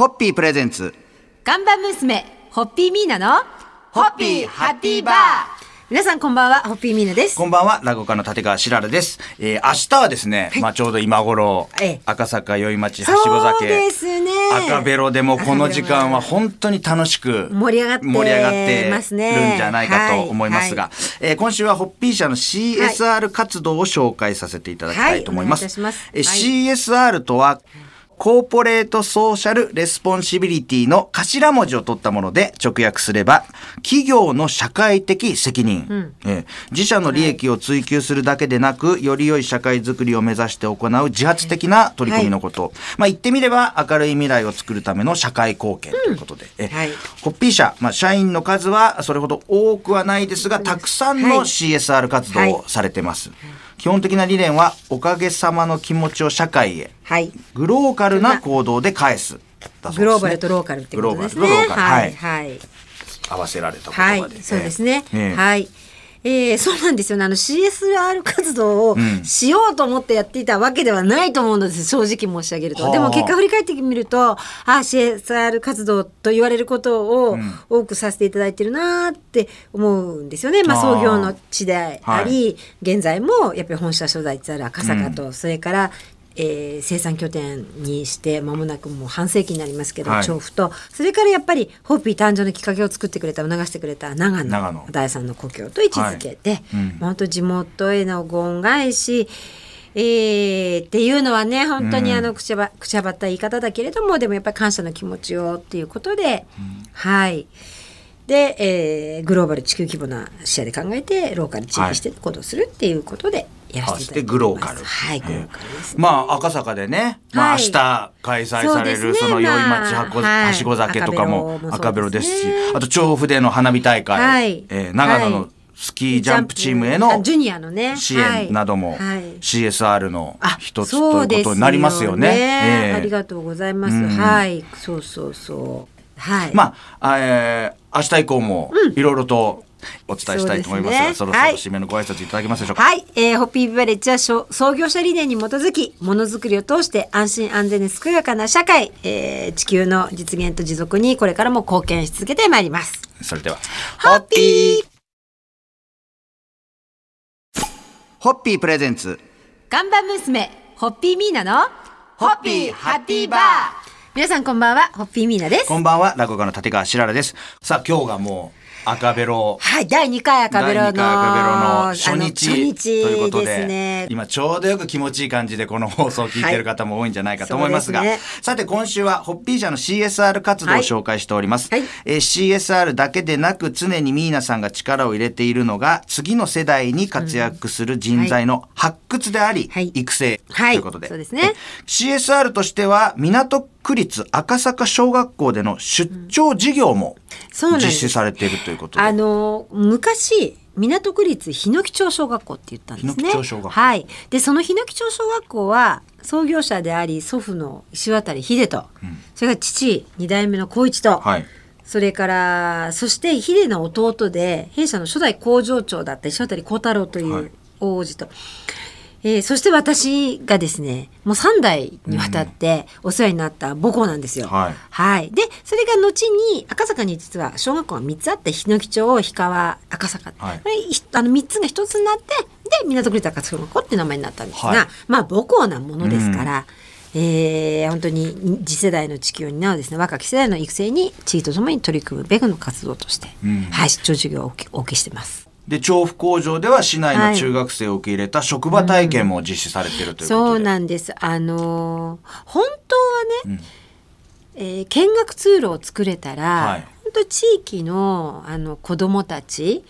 ホッピープレゼンツ。看板娘、ホッピーミーナの、ホッピーハッピーバー。皆さんこんばんは、ホッピーミーナです。こんばんは、落語家の立川しららです。えー、明日はですね、まあちょうど今頃、ええ。赤坂宵町はしご酒。ですね。赤ベロでもこの時間は本当に楽しく盛り上がって盛り上がってますねるんじゃないかと思いますが、はえー今週はホッピー社の CSR 活動を紹介させていただきたいと思います。はい。お願います。えーはい CSR とは、Corporate Social Responsibility の頭文字を取ったもので直訳すれば、企業の社会的責任、えー自社の利益を追求するだけでなく、より良い社会づくりを目指して行う自発的な取り組みのこと。まあ言ってみれば明るい未来を作るための社会貢献ということで、えーはいホッピー社、まあ社員の数はそれほど多くはないですが、たくさんのはい。CSR 活動をされてます。基本的な理念は、おかげさまの気持ちを社会へ、はい。グローカルな行動で返す。だそうですねグローバルとローカルってことですね。グローバルとローカルははいい。はい。合わせられたはい言葉で。。そうですね。ええはい。えー、そうなんですよね。あの CSR 活動をんしようと思ってやっていたわけではないと思うのです。正直申し上げると。はあでも結果振り返ってみると、あ、CSR 活動と言われることを多くさせていただいてるなーって思うんですよね。まああー創業の地であり、現在もやっぱり本社所在地ある赤坂と、それからえー生産拠点にして間もなくもう半世紀になりますけど、はい。調布と。それからやっぱりホッピー誕生のきっかけを作ってくれた促してくれた長野。長野第三の故郷と位置づけて、はい。うん。本当地元へのご恩返しえーっていうのはね本当にあのくちゃば、くちゃばった言い方だけれどもでもやっぱり感謝の気持ちをっていうことで、はい。で、えーグローバル地球規模な視野で考えてローカル地域して行動するっていうことでやらせてグローカル。はい、グローカルですね。まあ、赤坂でね、まあ、はい。明日開催される、その、宵町はこ、まあはしご酒とかもはい。赤ベロですしあと、調布での花火大会、はい。えー長野のはい。スキージャンプチームへのあジュニアのね。支援なども CSR のあ一つということになりますよね。ええ。ありがとうございます。うん。はい、そうそうそう。はい。まあ、えー明日以降もいろいろとお伝えしたいと思いますが、そろそろそうですねはい締めのご挨拶いただけますでしょうか？はい、えー、ホッピービバレッジは創業者理念に基づきものづくりを通して安心安全で健やかな社会、えー、地球の実現と持続にこれからも貢献し続けてまいります。それでは、ホッピーホッピープレゼンツ。看板娘ホッピーミーナのホッピーハッピーバー皆さんこんばんはホッピーミーナです。こんばんは、落語家の立川しららです。さあ、今日がもう赤ベロ。はい、第2回赤ベロの第二回赤ベロの初日。初日ということでね。今ちょうどよく気持ちいい感じでこの放送を聞いてる方も多いんじゃないかと思いますが、はいすさて今週はホッピー社の CSR 活動を紹介しております、はい。はいえー CSR だけでなく常にミーナさんが力を入れているのが次の世代に活躍する人材の発掘であり、はい。育成とはい。いうことで、そうですね。え CSR としては港区立赤坂小学校での出張授業も実施されているということで、あの昔港区立日野木町小学校って言ったんですね。はい。でその日野木町小学校は創業者であり祖父の石渡秀人、それから父二代目の光一と、はい。それからそして秀の弟で弊社の初代工場長だった石渡幸太郎といはい。う王子と。えーそして私がですねもう3代にわたってお世話になった母校なんですよ。はい。はい、でそれが後に赤坂に実は小学校が3つあって日野木町氷川赤坂、はい。これひあの3つが1つになってで港区立赤坂校って名前になったんですが、はい。まあ母校なものですから。えー本当に次世代の地球を担うですね若き世代の育成に地域とともに取り組むべくの活動として、うん。はい出張授業をお受けしてます。で調布工場では市内の中学生を受け入れた職場体験も実施されているということで、そうなんです。あのー本当はね、えー見学通路を作れたら、はい。本当地域のあの子どもたち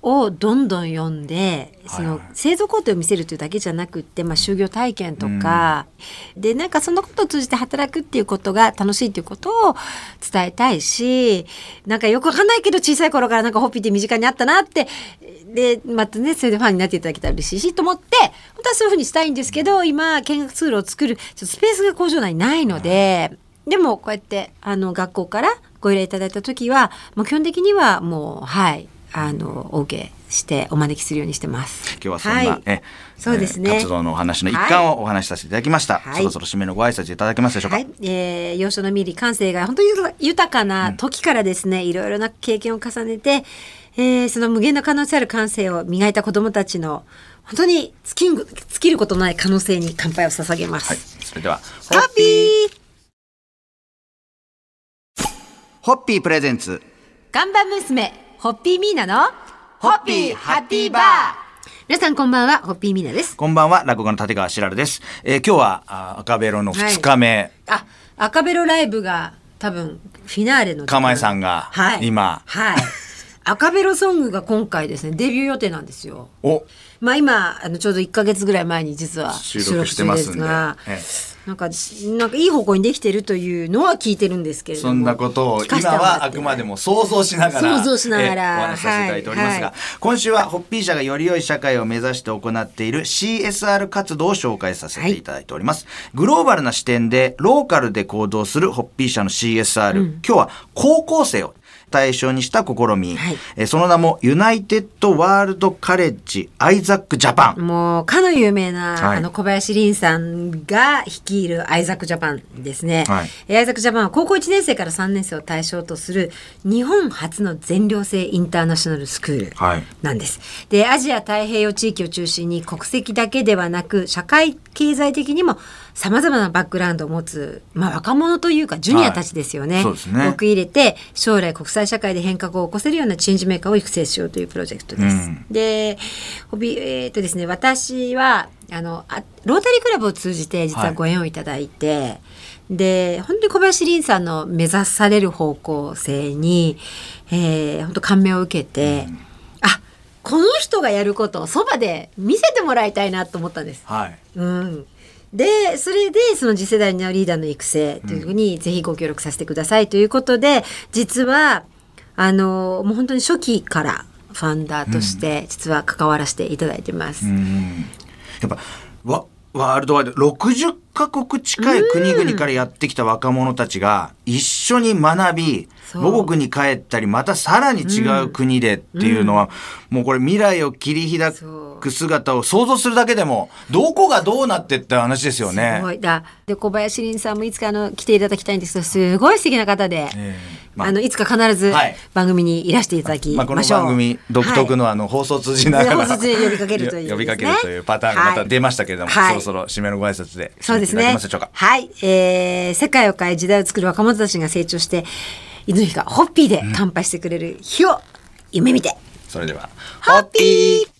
をどんどん読んでその製造工程を見せるというだけじゃなくって、まあ、就業体験とか、でなんかそのことを通じて働くっていうことが楽しいっていうことを伝えたいしなんかよくわかんないけど小さい頃からなんかホッピーって身近にあったなってでまたねそれでファンになっていただけたら嬉しいしと思って本当はそういうふうにしたいんですけど今見学通路を作るちょっとスペースが工場内にないので。でもこうやってあの学校からご依頼いただいた時はもう基本的にはもうはいああのお受けしてお招きするようにしてます。今日はそんな、はい。えそうですね。えー活動のお話の一環をお話しさせていただきました、はい。そろそろ締めのご挨拶いただけますでしょうか、はい、えー、幼少のミリ感性が本当に豊かな時からですね、いろいろな経験を重ねて、えーその無限の可能性ある感性を磨いた子どもたちの本当に尽きん尽きることのない可能性に乾杯を捧げます。はい、それではハッピー。ホッピープレゼンツ。ガンバ娘ホッピーミーナのホッピーハッピーバー。皆さんこんばんはホッピーミーナです。こんばんは落語家の立川しらるです、えー今日はあ赤ベロの2日目、あ赤ベロライブが多分フィナーレの時。釜江さんがはい、今。はい。赤ベロソングが今回ですねデビュー予定なんですよ。お。まあ今あのちょうど1か月ぐらい前に実は収録してますんで。がえなんかなんかいい方向にできてるというのは聞いてるんですけれども。そんなことを今はあくまでも想像しながら想像しながらえお話しさせていただいておりますが、はい。今週はホッピー社がより良い社会を目指して行っている CSR 活動を紹介させていただいております、グローバルな視点でローカルで行動するホッピー社の CSR、今日は高校生を対象にした試み、はい。えその名もユナイテッドワールドカレッジアイザックジャパンもうかの有名な、はい。あの小林凛さんが率いるアイザックジャパンですね、はい。えアイザックジャパンは高校1年生から3年生を対象とする日本初の全寮制インターナショナルスクールはい。なんです。でアジア太平洋地域を中心に国籍だけではなく社会経済的にもさまざまなバックグラウンドを持つ、まあ、若者というかジュニアたちですよね,、はい。ねを受け入れて将来国際社会で変革を起こせるようなチェンジメーカーを育成しようというプロジェクトです。うん。でえーっとですね私はあのあロータリークラブを通じて実はご縁をいただいて、で本当に小林凛さんの目指される方向性に、えー本当感銘を受けて、あこの人がやることをそばで見せてもらいたいなと思ったんです。はい。うんでそれでその次世代のリーダーの育成というふうにぜひご協力させてくださいということで実はあのもう本当に初期からファウンダーとして実は関わらせていただいてます。うん。やっぱワワールドワイド60カ国近い国々からやってきた若者たちが一緒に学び母国に帰ったりまたさらに違う国でっていうのは、もうこれ未来を切り開く姿を想像するだけでもどこがどうなってって話ですよね。す。ごい。だで小林凛さんもいつかあの来ていただきたいんですけどすごい素敵な方で、ええまああのいつか必ずはい。番組にいらしていただきまあ、このましょう。番組独特のあの放送通じながら、放送通じ呼びかけるという呼びかけるというパターンがまた出ましたけれども、はい。そろそろ締めのご挨拶でそうですね。はい、えー、世界を変え時代を作る若者たちが成長して、いつの日かホッピーで乾杯してくれる日を夢見て。それではホッピー。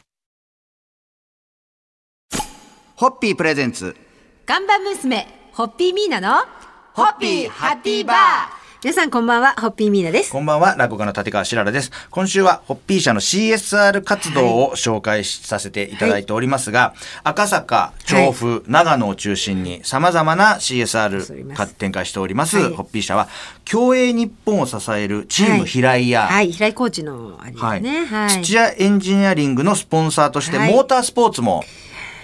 ホッピープレゼンツ。看板娘、ホッピーミーナの、ホッピーハッピーバー皆さんこんばんは、ホッピーミーナです。こんばんは、落語家の立川しららです。今週は、ホッピー社の CSR 活動を紹介しさせていただいておりますが、赤坂、調布、長野を中心に様々な CSR か展開しております、はい。ホッピー社は、競泳日本を支えるチーム平井や、はい、平井コーチのあれですね。はい。土屋エンジニアリングのスポンサーとして、はい。モータースポーツも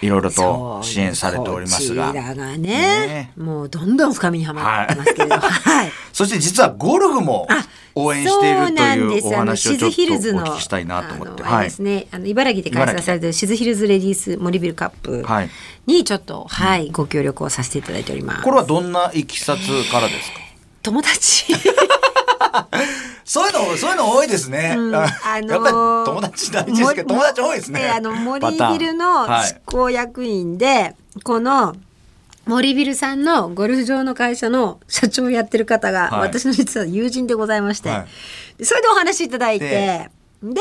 いろいろと支援されておりますが。こち、らがねね。もうどんどん深みにはまってますけれども、はい。そして実はゴルフもあ応援しているというお話をちょっとお聞きしたいなと思って。あのあれですね、あの茨城で開催されているシズヒルズレディースモリビルカップはい。にちょっと、はい、ご協力をさせていただいております。これはどんないきさつからですか？友達 そういうの、そういうの多いですね。うん。ああのーやっぱり友達大事ですけど、も友達多いですね。であの森ビルのはい。執行役員で、この森ビルさんのゴルフ場の会社の社長をやってる方が、はい。私の実は友人でございまして、はい。でそれでお話しいただいてで。で、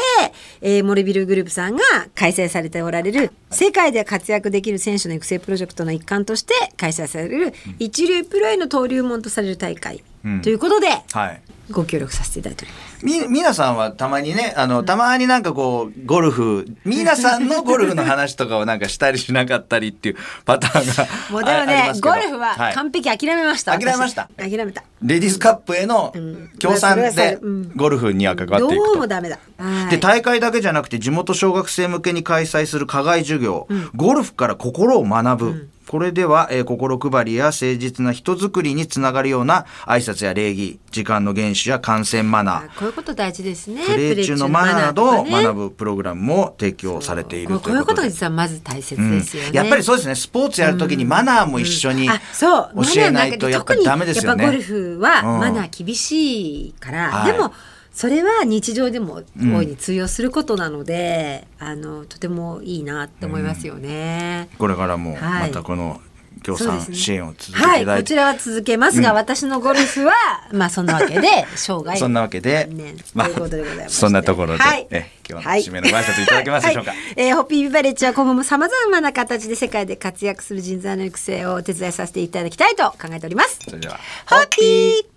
えー、森ビルグループさんが開催されておられる世界で活躍できる選手の育成プロジェクトの一環として開催される一流プロへの登竜門とされる大会、うんということではい。ご協力させていただいております。み、皆さんはたまにね、あの、たまになんかこう、ゴルフ、皆さんのゴルフの話とかをなんかしたりしなかったりっていう パターンがもうでもねゴルフは完璧諦めました。諦めました。私。諦めた。レディースカップへの協賛でうん。ゴルフには関わっていくと。どうもダメだ。はい。で大会だけじゃなくて地元小学生向けに開催する課外授業、ゴルフから心を学ぶこれでは、えー心配りや誠実な人づくりにつながるような挨拶や礼儀、時間の厳守や観戦マナー、あこういうこと大事ですね。プレー中のマナーなどを学ぶプログラムも提供されているこうこういううこととといこで。が実はまず大切ですよね。やっぱりそうですね、スポーツやるときにマナーも一緒にあそう。教えないとやっぱりダメですよね。やっぱゴルフはうん。マナー厳しいから、はい。でもそれは日常でも大いに通用することなので、あのとてもいいなって思いますよね。これからもはい。またこの協賛そうですね支援を続けてはい。こちらは続けますが、私のゴルフは まあそんなわけで生涯そんなわけで、ねまあということでございま そんなところで、はい。え今日の締めのご挨拶いただけますでしょうか。はい。えーホッピービバレッジは今後もさまざまな形で世界で活躍する人材の育成をお手伝いさせていただきたいと考えております。それでは、ホッピー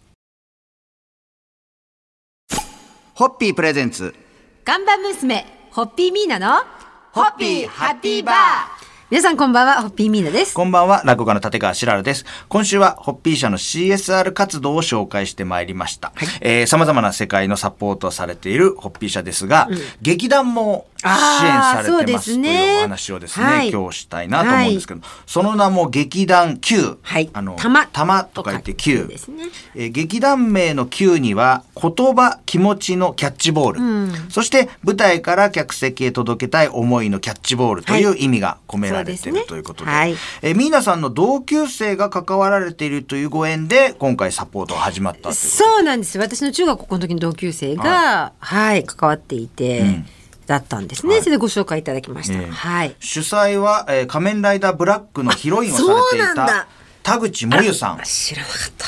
ホッピープレゼンツ、看板娘ホッピーミーナのホッピーハッピーバー皆さんこんばんはホッピーミーナです。こんばんは、落語家の立川しららです。今週は、ホッピー社の CSR 活動を紹介してまいりました。えー様々な世界のサポートをされているホッピー社ですが、劇団もされてますというお話をですね、はい。今日したいなと思うんですけど、その名も劇団 Q。はい。あの、玉。玉と書いて Q。ですね。えー劇団名の Q には言葉気持ちのキャッチボール、そして舞台から客席へ届けたい思いのキャッチボールという意味が込められているということで、はい。えーミーナさんの同級生が関わられているというご縁で今回サポートが始まったというそうなんです。私の中学高校の時の同級生が、はい、関わっていて、んだったんですね。はいそれでご紹介いただきました。ええはい。主催は、えー仮面ライダーブラックのヒロインをされていただ田口もゆさん知らなかった。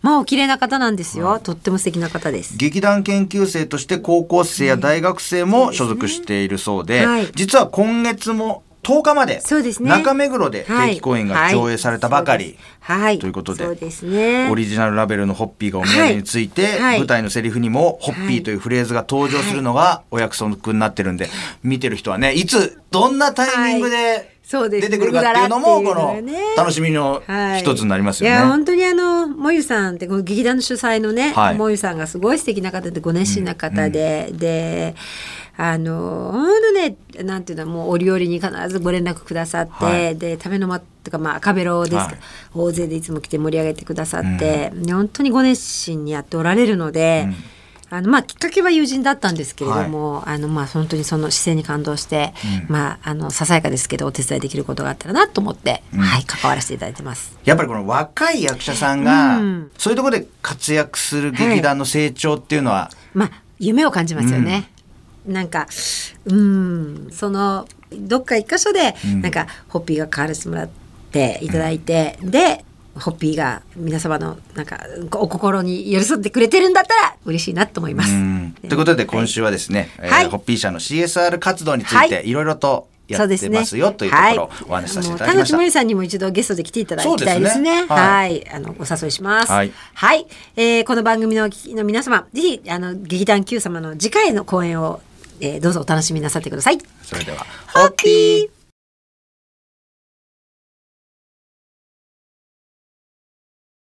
まあお綺麗な方なんですよ。とっても素敵な方です。劇団研究生として高校生や大学生も所属しているそうで、はい実は今月も10日までそうですね。中目黒で定期公演が上映されたばかり、はい。ということでそうですね。オリジナルラベルのホッピーがお土産について、はい。はい。舞台のセリフにもホッピーというフレーズが登場するのがお約束になってるんで、見てる人はねいつどんなタイミングでそうです。出てくるかっていうのもうこの楽しみのはい一つになりますよね。い。や本当にあのもゆさんってこの劇団の主催のね、はい。もゆさんがすごい素敵な方でご熱心な方で、であの本当ねなんていうのもう折々に必ずご連絡くださって、はい。で食べの間とかまあ赤ベロですか、はい。大勢でいつも来て盛り上げてくださって、で本当にご熱心にやっておられるので。あのまあ、きっかけは友人だったんですけれども、あのまあ本当にその姿勢に感動して、まああのささやかですけどお手伝いできることがあったらなと思って、はい関わらせていただいてます。やっぱりこの若い役者さんが、うん。そういうところで活躍する劇団の成長っていうのは、まあ夢を感じますよね。なんかうんそのどっか一箇所で、ん。なんかホッピーが変わらせてもらっていただいて、でホッピーが皆様のなんかお心に寄り添ってくれてるんだったら嬉しいなと思います。うん。ということで今週はですね、えーはい。ホッピー社の CSR 活動についはい。ていろいろとやってますよというところをお話しさせていただきました。田口真由さんにも一度ゲストで来ていただきたいですね。すね。は、はい。いあのお誘いします。はい。えーこの番組のの皆様、ぜひあの劇団 Q 様の次回の公演を、えーどうぞお楽しみなさってください。それでは、ホッピー